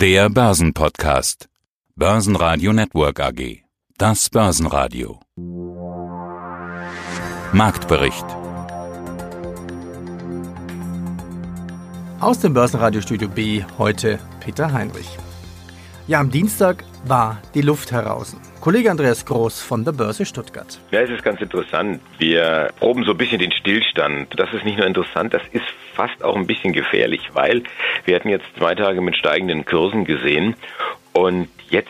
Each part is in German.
Der Börsenpodcast. Börsenradio Network AG. Das Börsenradio. Marktbericht. Aus dem Börsenradiostudio B heute Peter Heinrich. Ja, am Dienstag war die Luft heraus. Kollege Andreas Groß von der Börse Stuttgart. Ja, es ist ganz interessant. Wir proben so ein bisschen den Stillstand. Das ist nicht nur interessant, das ist fast auch ein bisschen gefährlich, weil wir hatten jetzt zwei Tage mit steigenden Kursen gesehen und jetzt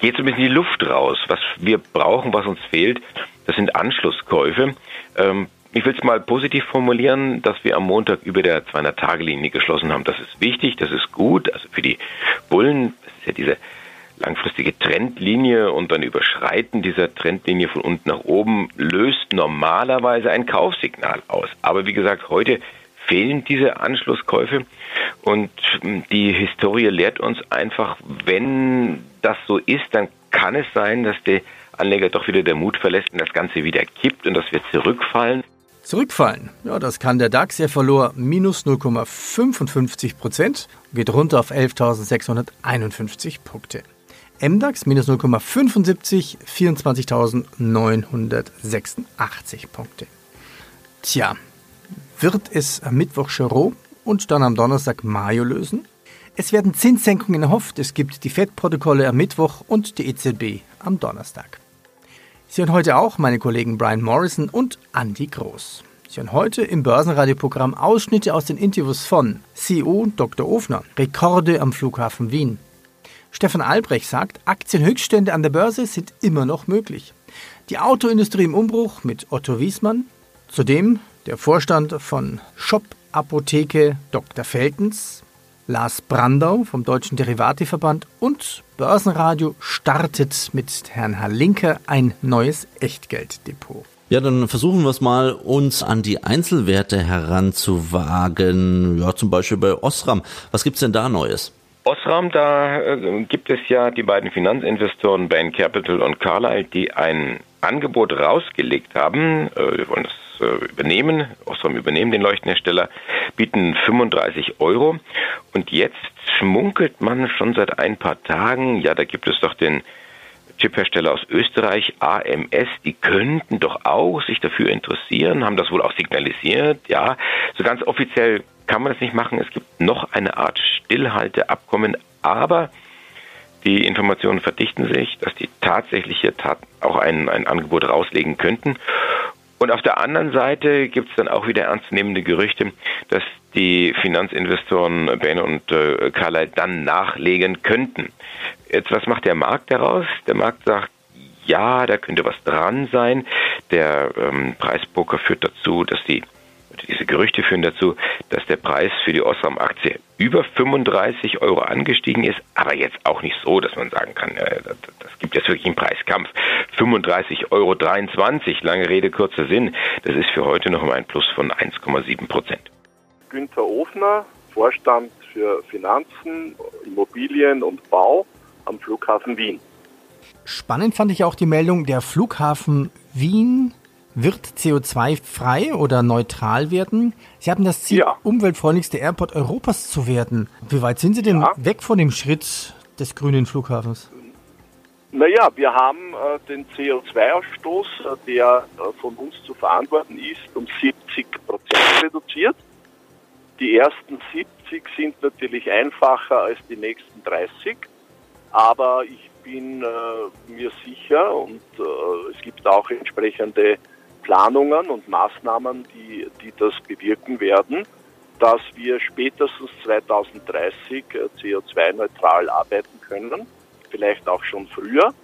geht so ein bisschen die Luft raus. Was wir brauchen, was uns fehlt, das sind Anschlusskäufe. Ähm, ich will es mal positiv formulieren, dass wir am Montag über der 200-Tage-Linie geschlossen haben. Das ist wichtig, das ist gut. Also für die Bullen, das ist ja diese langfristige Trendlinie und dann Überschreiten dieser Trendlinie von unten nach oben löst normalerweise ein Kaufsignal aus. Aber wie gesagt, heute fehlen diese Anschlusskäufe und die Historie lehrt uns einfach, wenn das so ist, dann kann es sein, dass der Anleger doch wieder der Mut verlässt und das Ganze wieder kippt und dass wir zurückfallen. Zurückfallen, ja, das kann der DAX. Er verlor minus 0,55 Prozent, geht runter auf 11.651 Punkte. MDAX minus 0,75, 24.986 Punkte. Tja, wird es am Mittwoch Charo und dann am Donnerstag Mayo lösen? Es werden Zinssenkungen erhofft. Es gibt die FED-Protokolle am Mittwoch und die EZB am Donnerstag. Sie hören heute auch meine Kollegen Brian Morrison und Andy Groß. Sie hören heute im Börsenradioprogramm Ausschnitte aus den Interviews von CEO Dr. Ofner, Rekorde am Flughafen Wien, Stefan Albrecht sagt, Aktienhöchststände an der Börse sind immer noch möglich. Die Autoindustrie im Umbruch mit Otto Wiesmann. Zudem der Vorstand von Shop Apotheke Dr. Feltens, Lars Brandau vom Deutschen Derivateverband und Börsenradio startet mit Herrn Halinker ein neues Echtgelddepot. Ja, dann versuchen wir es mal, uns an die Einzelwerte heranzuwagen. Ja, zum Beispiel bei Osram. Was gibt's denn da Neues? Osram, da äh, gibt es ja die beiden Finanzinvestoren Bain Capital und Carlyle, die ein Angebot rausgelegt haben. Äh, wir wollen das äh, übernehmen. Osram übernehmen den Leuchtenhersteller, bieten 35 Euro. Und jetzt schmunkelt man schon seit ein paar Tagen, ja, da gibt es doch den Chiphersteller aus Österreich, AMS, die könnten doch auch sich dafür interessieren, haben das wohl auch signalisiert, ja. So ganz offiziell kann man es nicht machen. Es gibt noch eine Art Stillhalteabkommen, aber die Informationen verdichten sich, dass die tatsächlich hier tat auch ein, ein Angebot rauslegen könnten. Und auf der anderen Seite gibt es dann auch wieder ernstzunehmende Gerüchte, dass die Finanzinvestoren Bain und äh, Carlyle dann nachlegen könnten. Jetzt, was macht der Markt daraus? Der Markt sagt, ja, da könnte was dran sein. Der ähm, Preisbroker führt dazu, dass die diese Gerüchte führen dazu, dass der Preis für die Osram-Aktie über 35 Euro angestiegen ist, aber jetzt auch nicht so, dass man sagen kann, das gibt jetzt wirklich einen Preiskampf. 35,23 Euro, lange Rede, kurzer Sinn, das ist für heute noch mal ein Plus von 1,7 Prozent. Günther Ofner, Vorstand für Finanzen, Immobilien und Bau am Flughafen Wien. Spannend fand ich auch die Meldung, der Flughafen Wien wird CO2-frei oder neutral werden. Sie haben das Ziel, ja. umweltfreundlichste Airport Europas zu werden. Wie weit sind Sie denn ja. weg von dem Schritt des grünen Flughafens? Naja, wir haben äh, den CO2-Ausstoß, äh, der äh, von uns zu verantworten ist, um 70 Prozent reduziert. Die ersten 70 sind natürlich einfacher als die nächsten 30, aber ich bin äh, mir sicher und äh, es gibt auch entsprechende Planungen und Maßnahmen, die, die das bewirken werden, dass wir spätestens 2030 äh, CO2-neutral arbeiten können, vielleicht auch schon früher.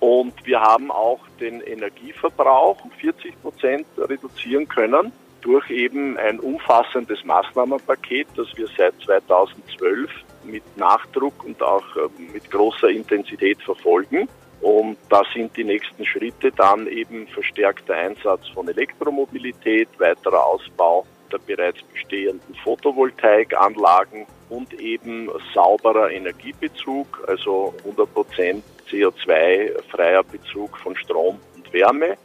Und wir haben auch den Energieverbrauch um 40 Prozent reduzieren können durch eben ein umfassendes Maßnahmenpaket, das wir seit 2012 mit Nachdruck und auch äh, mit großer Intensität verfolgen. Und da sind die nächsten Schritte dann eben verstärkter Einsatz von Elektromobilität, weiterer Ausbau der bereits bestehenden Photovoltaikanlagen und eben sauberer Energiebezug, also 100% CO2-freier Bezug von Strom und Wärme.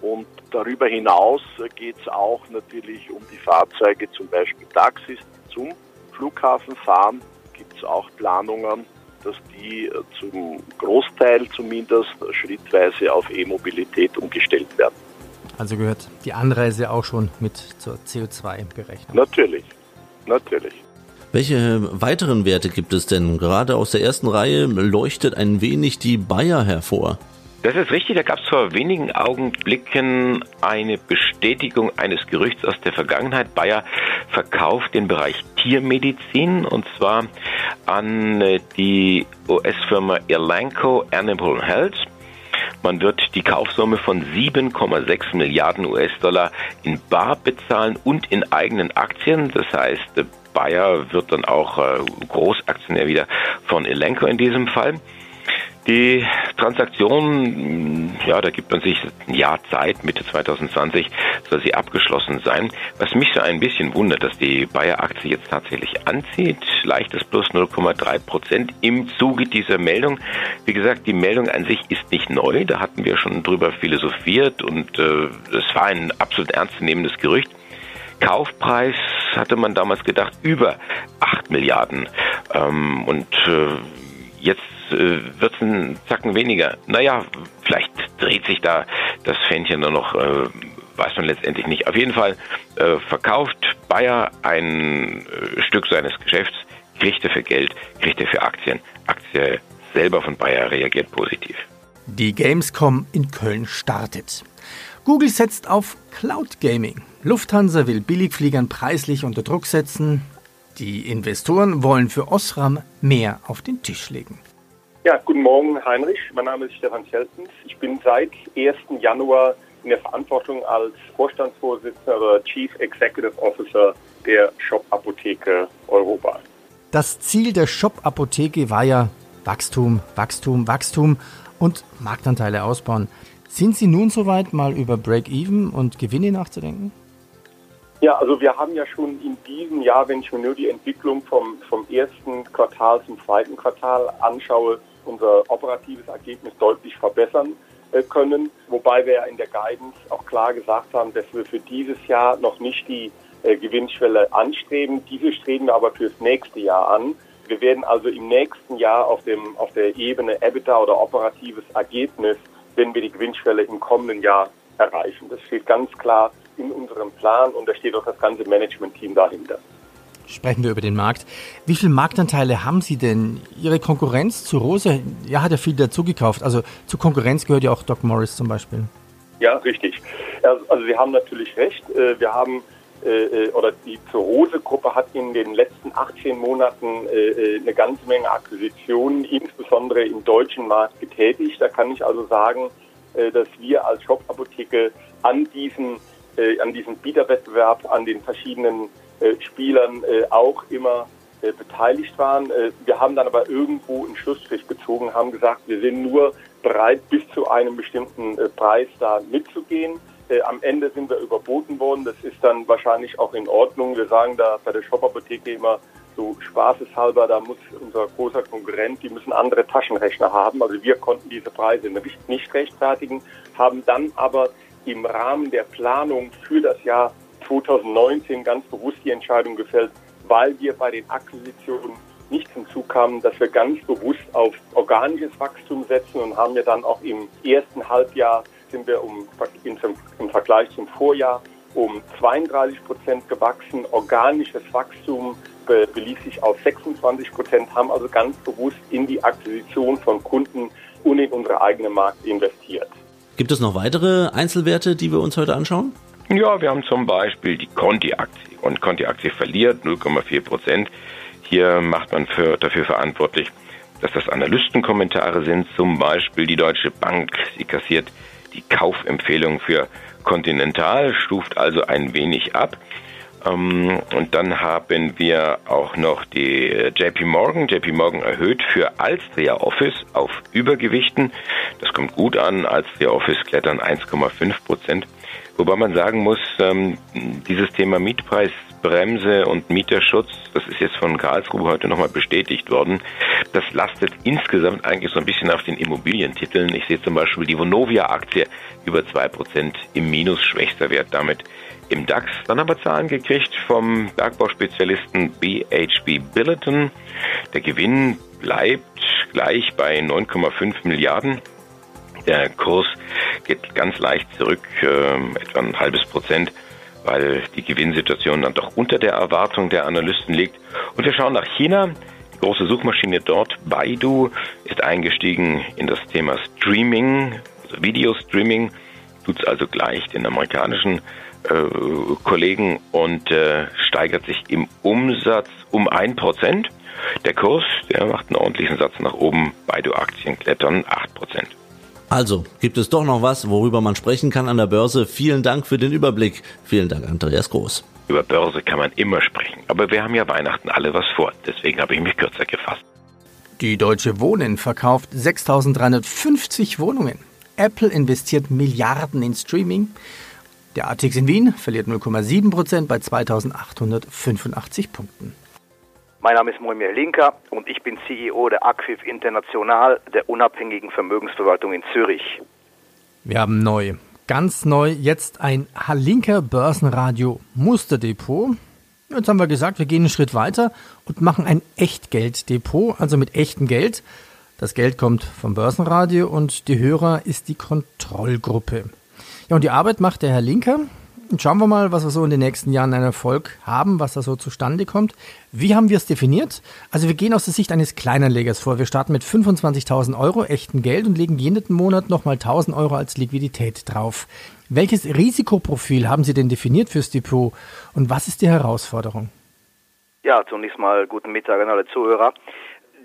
Und darüber hinaus geht es auch natürlich um die Fahrzeuge, zum Beispiel Taxis, zum Flughafen fahren. Gibt es auch Planungen, dass die äh, zum Großteil zumindest schrittweise auf E-Mobilität umgestellt werden. Also gehört die Anreise auch schon mit zur CO2-Berechnung? Natürlich, natürlich. Welche weiteren Werte gibt es denn? Gerade aus der ersten Reihe leuchtet ein wenig die Bayer hervor. Das ist richtig, da gab es vor wenigen Augenblicken eine Bestätigung eines Gerüchts aus der Vergangenheit. Bayer verkauft den Bereich Tiermedizin und zwar an äh, die US-Firma Elanco Animal Health. Man wird die Kaufsumme von 7,6 Milliarden US-Dollar in Bar bezahlen und in eigenen Aktien. Das heißt, Bayer wird dann auch äh, Großaktionär wieder von Elanco in diesem Fall. Die Transaktion, ja, da gibt man sich ein Jahr Zeit, Mitte 2020 soll sie abgeschlossen sein. Was mich so ein bisschen wundert, dass die Bayer-Aktie jetzt tatsächlich anzieht. Leichtes plus 0,3 Prozent im Zuge dieser Meldung. Wie gesagt, die Meldung an sich ist nicht neu. Da hatten wir schon drüber philosophiert und äh, es war ein absolut ernstzunehmendes Gerücht. Kaufpreis hatte man damals gedacht über 8 Milliarden. Ähm, und äh, jetzt äh, wird es ein Zacken weniger. Naja, vielleicht dreht sich da das Fähnchen nur noch, äh, weiß man letztendlich nicht. Auf jeden Fall äh, verkauft Bayer ein äh, Stück seines Geschäfts, kriegt er für Geld, kriegt er für Aktien. Aktie selber von Bayer reagiert positiv. Die Gamescom in Köln startet. Google setzt auf Cloud Gaming. Lufthansa will Billigfliegern preislich unter Druck setzen. Die Investoren wollen für Osram mehr auf den Tisch legen. Ja, guten Morgen, Heinrich. Mein Name ist Stefan Scheltens. Ich bin seit 1. Januar in der Verantwortung als Vorstandsvorsitzender oder Chief Executive Officer der Shop Apotheke Europa. Das Ziel der Shop Apotheke war ja Wachstum, Wachstum, Wachstum und Marktanteile ausbauen. Sind Sie nun soweit, mal über Break-Even und Gewinne nachzudenken? Ja, also wir haben ja schon in diesem Jahr, wenn ich mir nur die Entwicklung vom, vom ersten Quartal zum zweiten Quartal anschaue, unser operatives Ergebnis deutlich verbessern äh, können, wobei wir ja in der Guidance auch klar gesagt haben, dass wir für dieses Jahr noch nicht die äh, Gewinnschwelle anstreben. Diese streben wir aber fürs nächste Jahr an. Wir werden also im nächsten Jahr auf, dem, auf der Ebene EBITDA oder operatives Ergebnis, wenn wir die Gewinnschwelle im kommenden Jahr erreichen. Das steht ganz klar in unserem Plan und da steht auch das ganze Management-Team dahinter. Sprechen wir über den Markt. Wie viele Marktanteile haben Sie denn? Ihre Konkurrenz zu Rose, ja, hat ja viel dazugekauft. Also zur Konkurrenz gehört ja auch Doc Morris zum Beispiel. Ja, richtig. Also Sie haben natürlich recht. Äh, wir haben äh, oder die Rose-Gruppe hat in den letzten 18 Monaten äh, eine ganze Menge Akquisitionen, insbesondere im deutschen Markt getätigt. Da kann ich also sagen, dass wir als Shop-Apotheke an diesem, an diesem Bieterwettbewerb, an den verschiedenen äh, Spielern äh, auch immer äh, beteiligt waren. wir haben dann aber irgendwo einen Schlussstrich gezogen, haben gesagt, wir sind nur bereit, bis zu einem bestimmten Preis da mitzugehen. am Ende sind wir überboten worden. Das ist dann wahrscheinlich auch in Ordnung. Wir sagen da bei der Shop-Apotheke immer, so spaßeshalber, da muss unser großer Konkurrent, die müssen andere Taschenrechner haben. Also wir konnten diese Preise nicht rechtfertigen, haben dann aber im Rahmen der Planung für das Jahr 2019 ganz bewusst die Entscheidung gefällt, weil wir bei den Akquisitionen nicht zum Zug kamen, dass wir ganz bewusst auf organisches Wachstum setzen und haben ja dann auch im ersten Halbjahr sind wir um, im Vergleich zum Vorjahr um 32 Prozent gewachsen. Organisches Wachstum belief sich auf 26 Prozent, haben also ganz bewusst in die Akquisition von Kunden und in unsere eigene Markt investiert. Gibt es noch weitere Einzelwerte, die wir uns heute anschauen? Ja, wir haben zum Beispiel die Conti-Aktie. Und Conti-Aktie verliert 0,4 Prozent. Hier macht man für, dafür verantwortlich, dass das Analystenkommentare sind. Zum Beispiel die Deutsche Bank, sie kassiert die Kaufempfehlung für Continental, stuft also ein wenig ab. Ähm, und dann haben wir auch noch die JP Morgan. JP Morgan erhöht für Alstria Office auf Übergewichten. Das kommt gut an. Alstria Office klettern 1,5 Prozent. Wobei man sagen muss, ähm, dieses Thema Mietpreisbremse und Mieterschutz, das ist jetzt von Karlsruhe heute nochmal bestätigt worden, das lastet insgesamt eigentlich so ein bisschen auf den Immobilientiteln. Ich sehe zum Beispiel die Vonovia-Aktie über zwei Prozent im Minus, schwächster Wert damit im DAX. Dann haben wir Zahlen gekriegt vom Bergbau-Spezialisten BHB Billiton. Der Gewinn bleibt gleich bei 9,5 Milliarden. Der Kurs geht ganz leicht zurück, äh, etwa ein halbes Prozent, weil die Gewinnsituation dann doch unter der Erwartung der Analysten liegt. Und wir schauen nach China. Die große Suchmaschine dort, Baidu, ist eingestiegen in das Thema Streaming, also Videostreaming, tut es also gleich den amerikanischen äh, Kollegen und äh, steigert sich im Umsatz um ein Prozent. Der Kurs, der macht einen ordentlichen Satz nach oben. Baidu-Aktien klettern 8%. Also, gibt es doch noch was, worüber man sprechen kann an der Börse. Vielen Dank für den Überblick. Vielen Dank, Andreas Groß. Über Börse kann man immer sprechen. Aber wir haben ja Weihnachten alle was vor. Deswegen habe ich mich kürzer gefasst. Die Deutsche Wohnen verkauft 6350 Wohnungen. Apple investiert Milliarden in Streaming. Der ATX in Wien verliert 0,7% bei 2885 Punkten. Mein Name ist Moimir Linker und ich bin CEO der Acquif International, der unabhängigen Vermögensverwaltung in Zürich. Wir haben neu, ganz neu, jetzt ein Halinker Börsenradio Musterdepot. Jetzt haben wir gesagt, wir gehen einen Schritt weiter und machen ein Echtgelddepot, also mit echtem Geld. Das Geld kommt vom Börsenradio und die Hörer ist die Kontrollgruppe. Ja, und die Arbeit macht der Herr Linker. Und schauen wir mal, was wir so in den nächsten Jahren an Erfolg haben, was da so zustande kommt. Wie haben wir es definiert? Also wir gehen aus der Sicht eines Kleinanlegers vor. Wir starten mit 25.000 Euro echten Geld und legen jeden Monat nochmal 1.000 Euro als Liquidität drauf. Welches Risikoprofil haben Sie denn definiert fürs Depot und was ist die Herausforderung? Ja, zunächst mal guten Mittag an alle Zuhörer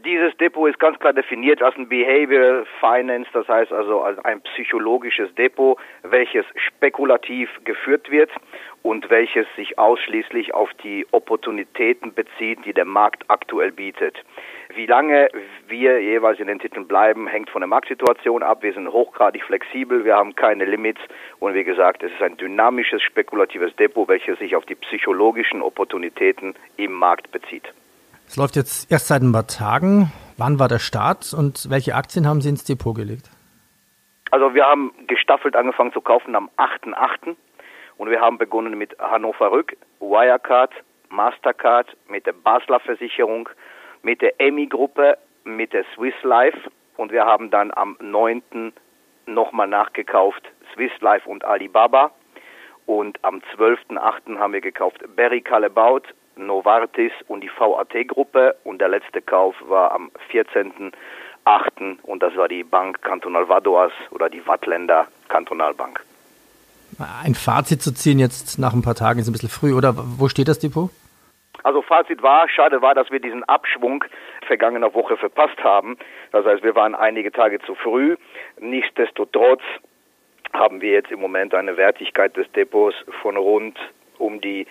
dieses Depot ist ganz klar definiert als ein Behavioral Finance, das heißt also als ein psychologisches Depot, welches spekulativ geführt wird und welches sich ausschließlich auf die Opportunitäten bezieht, die der Markt aktuell bietet. Wie lange wir jeweils in den Titeln bleiben, hängt von der Marktsituation ab. Wir sind hochgradig flexibel, wir haben keine Limits und wie gesagt, es ist ein dynamisches, spekulatives Depot, welches sich auf die psychologischen Opportunitäten im Markt bezieht. Es läuft jetzt erst seit ein paar Tagen. Wann war der Start und welche Aktien haben Sie ins Depot gelegt? Also wir haben gestaffelt angefangen zu kaufen am 8.8. und wir haben begonnen mit Hannover Rück, Wirecard, Mastercard, mit der Basler Versicherung, mit der EMI-Gruppe, mit der Swiss Life und wir haben dann am 9. nochmal nachgekauft Swiss Life und Alibaba und am 12.8. haben wir gekauft Berry Calabout, Novartis und die VAT-Gruppe und der letzte Kauf war am 14.8. und das war die Bank Kantonal Vadoas oder die Wattländer Kantonalbank. Ein Fazit zu ziehen jetzt nach ein paar Tagen ist ein bisschen früh, oder wo steht das Depot? Also Fazit war, schade war, dass wir diesen Abschwung vergangener Woche verpasst haben. Das heißt, wir waren einige Tage zu früh. Nichtsdestotrotz haben wir jetzt im Moment eine Wertigkeit des Depots von rund um die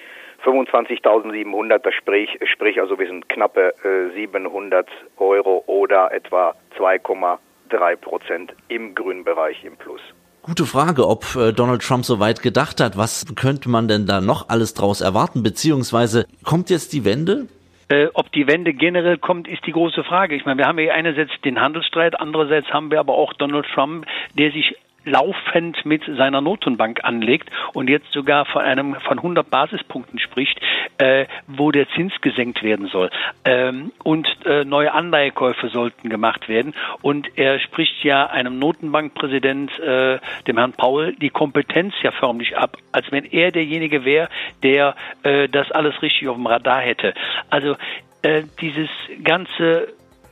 25.700, das sprich, sprich also wir sind knappe äh, 700 Euro oder etwa 2,3 Prozent im grünen Bereich im Plus. Gute Frage, ob äh, Donald Trump so weit gedacht hat. Was könnte man denn da noch alles draus erwarten? Beziehungsweise kommt jetzt die Wende? Äh, ob die Wende generell kommt, ist die große Frage. Ich meine, wir haben ja einerseits den Handelsstreit, andererseits haben wir aber auch Donald Trump, der sich laufend mit seiner Notenbank anlegt und jetzt sogar von einem von 100 Basispunkten spricht, äh, wo der Zins gesenkt werden soll ähm, und äh, neue Anleihekäufe sollten gemacht werden und er spricht ja einem Notenbankpräsident, äh, dem Herrn Paul, die Kompetenz ja förmlich ab, als wenn er derjenige wäre, der äh, das alles richtig auf dem Radar hätte. Also äh, dieses ganze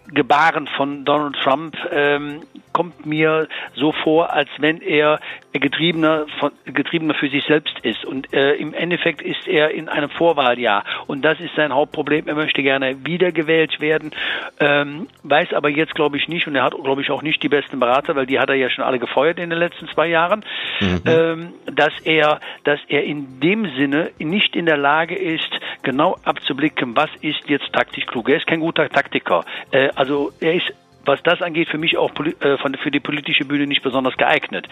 Gebaren von Donald Trump ähm, kommt mir so vor, als wenn er getriebener, von, getriebener für sich selbst ist. Und äh, im Endeffekt ist er in einem Vorwahljahr. Und das ist sein Hauptproblem. Er möchte gerne wiedergewählt werden, ähm, weiß aber jetzt, glaube ich, nicht, und er hat, glaube ich, auch nicht die besten Berater, weil die hat er ja schon alle gefeuert in den letzten zwei Jahren, mhm. ähm, dass er, dass er in dem Sinne nicht in der Lage ist, genau abzublicken, was ist jetzt taktisch klug. Er ist kein guter Taktiker. Äh, also er ist was das angeht, für mich auch äh, für die politische Bühne nicht besonders geeignet.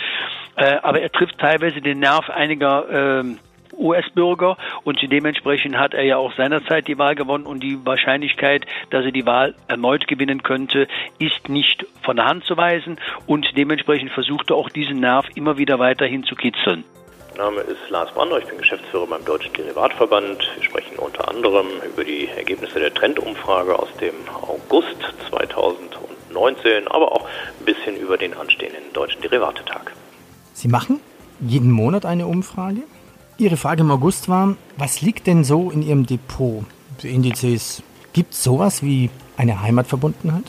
Äh, aber er trifft teilweise den Nerv einiger ähm, US-Bürger und dementsprechend hat er ja auch seinerzeit die Wahl gewonnen und die Wahrscheinlichkeit, dass er die Wahl erneut gewinnen könnte, ist nicht von der Hand zu weisen und dementsprechend versucht er auch diesen Nerv immer wieder weiterhin zu kitzeln. Mein Name ist Lars Brander, ich bin Geschäftsführer beim Deutschen Derivatverband. Wir sprechen unter anderem über die Ergebnisse der Trendumfrage aus dem August 2019, aber auch ein bisschen über den anstehenden Deutschen Derivatetag. Sie machen jeden Monat eine Umfrage. Ihre Frage im August war, was liegt denn so in Ihrem Depot für Indizes? Gibt es sowas wie eine Heimatverbundenheit?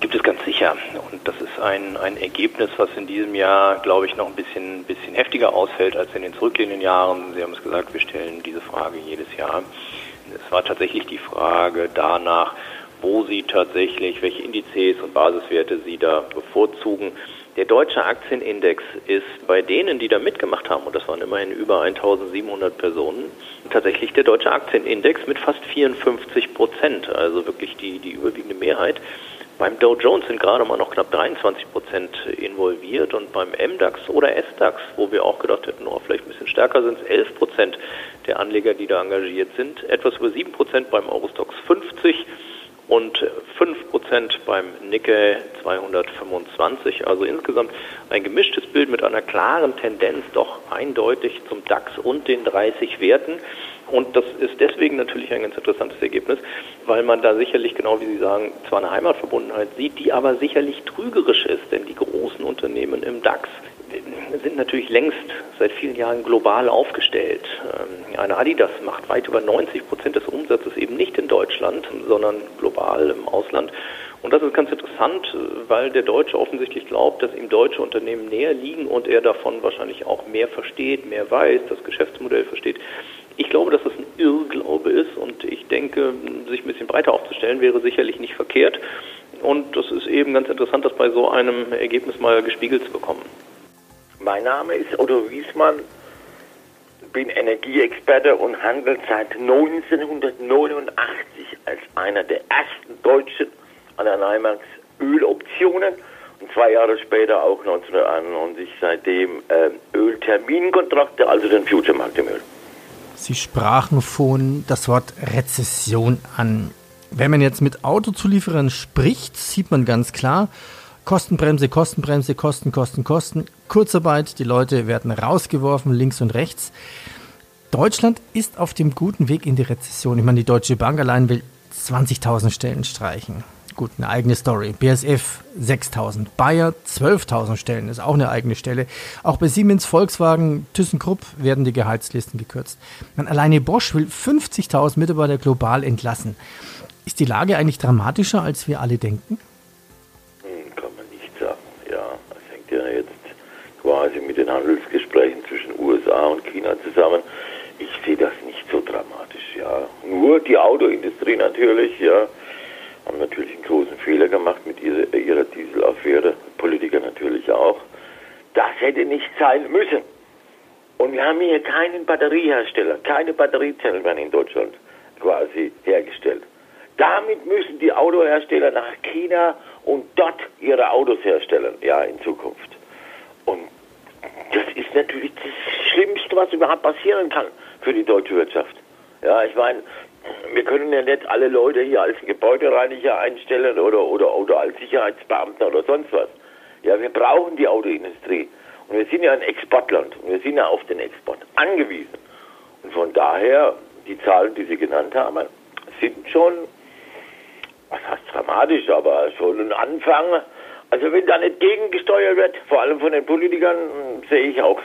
Gibt es ganz sicher. Und das ist ein, ein Ergebnis, was in diesem Jahr, glaube ich, noch ein bisschen, bisschen heftiger ausfällt als in den zurückliegenden Jahren. Sie haben es gesagt, wir stellen diese Frage jedes Jahr. Es war tatsächlich die Frage danach, wo Sie tatsächlich, welche Indizes und Basiswerte Sie da bevorzugen. Der deutsche Aktienindex ist bei denen, die da mitgemacht haben, und das waren immerhin über 1700 Personen, tatsächlich der deutsche Aktienindex mit fast 54 Prozent, also wirklich die, die überwiegende Mehrheit. Beim Dow Jones sind gerade mal noch knapp 23 Prozent involviert und beim MDAX oder SDAX, wo wir auch gedacht hätten, oh, vielleicht ein bisschen stärker sind es 11 Prozent der Anleger, die da engagiert sind, etwas über 7 Prozent beim Eurostox 50 und 5% beim Nikkei 225. Also insgesamt ein gemischtes Bild mit einer klaren Tendenz doch eindeutig zum DAX und den 30 Werten. Und das ist deswegen natürlich ein ganz interessantes Ergebnis, weil man da sicherlich, genau wie Sie sagen, zwar eine Heimatverbundenheit sieht, die aber sicherlich trügerisch ist, denn die großen Unternehmen im DAX sind natürlich längst seit vielen Jahren global aufgestellt. Ähm, eine Adidas macht weit über 90 Prozent des Umsatzes eben nicht in Deutschland, sondern global im Ausland. Und das ist ganz interessant, weil der Deutsche offensichtlich glaubt, dass ihm deutsche Unternehmen näher liegen und er davon wahrscheinlich auch mehr versteht, mehr weiß, das Geschäftsmodell versteht. Ich glaube, dass das ein Irrglaube ist und ich denke, sich ein bisschen breiter aufzustellen wäre sicherlich nicht verkehrt. Und das ist eben ganz interessant, das bei so einem Ergebnis mal gespiegelt zu bekommen. Mein Name ist Otto Wiesmann, bin Energieexperte und handle seit 1989 als einer der ersten Deutschen an der NYMEX Öloptionen und zwei Jahre später auch 1991 seitdem äh, Ölterminkontrakte, also den Future-Markt im Öl. Sie sprachen von das Wort Rezession an. Wenn man jetzt mit Autozulieferern spricht, sieht man ganz klar, Kostenbremse, Kostenbremse, Kosten, Kosten, Kosten, Kurzarbeit, die Leute werden rausgeworfen, links und rechts. Deutschland ist auf dem guten Weg in die Rezession. Ich meine, die Deutsche Bank allein will 20.000 Stellen streichen. Gut, eine eigene Story. BSF 6.000, Bayer 12.000 Stellen, ist auch eine eigene Stelle. Auch bei Siemens, Volkswagen, ThyssenKrupp werden die Gehaltslisten gekürzt. Man, alleine Bosch will 50.000 Mitarbeiter global entlassen. Ist die Lage eigentlich dramatischer, als wir alle denken? quasi mit den Handelsgesprächen zwischen USA und China zusammen. Ich sehe das nicht so dramatisch, ja. Nur die Autoindustrie natürlich, ja, haben natürlich einen großen Fehler gemacht mit ihrer, ihrer Dieselaffäre, Politiker natürlich auch. Das hätte nicht sein müssen. Und wir haben hier keinen Batteriehersteller, keine Batteriezellen werden in Deutschland quasi hergestellt. Damit müssen die Autohersteller nach China und dort ihre Autos herstellen, ja, in Zukunft. Und das ist natürlich das Schlimmste, was überhaupt passieren kann für die deutsche Wirtschaft. Ja, ich meine, wir können ja nicht alle Leute hier als Gebäudereiniger einstellen oder, oder, oder als Sicherheitsbeamter oder sonst was. Ja, wir brauchen die Autoindustrie. Und wir sind ja ein Exportland und wir sind ja auf den Export angewiesen. Und von daher, die Zahlen, die Sie genannt haben, sind schon, was heißt dramatisch, aber schon ein Anfang also wenn da nicht gegengesteuert wird, vor allem von den Politikern, sehe ich auch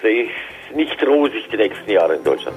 sehe ich nicht rosig die nächsten Jahre in Deutschland.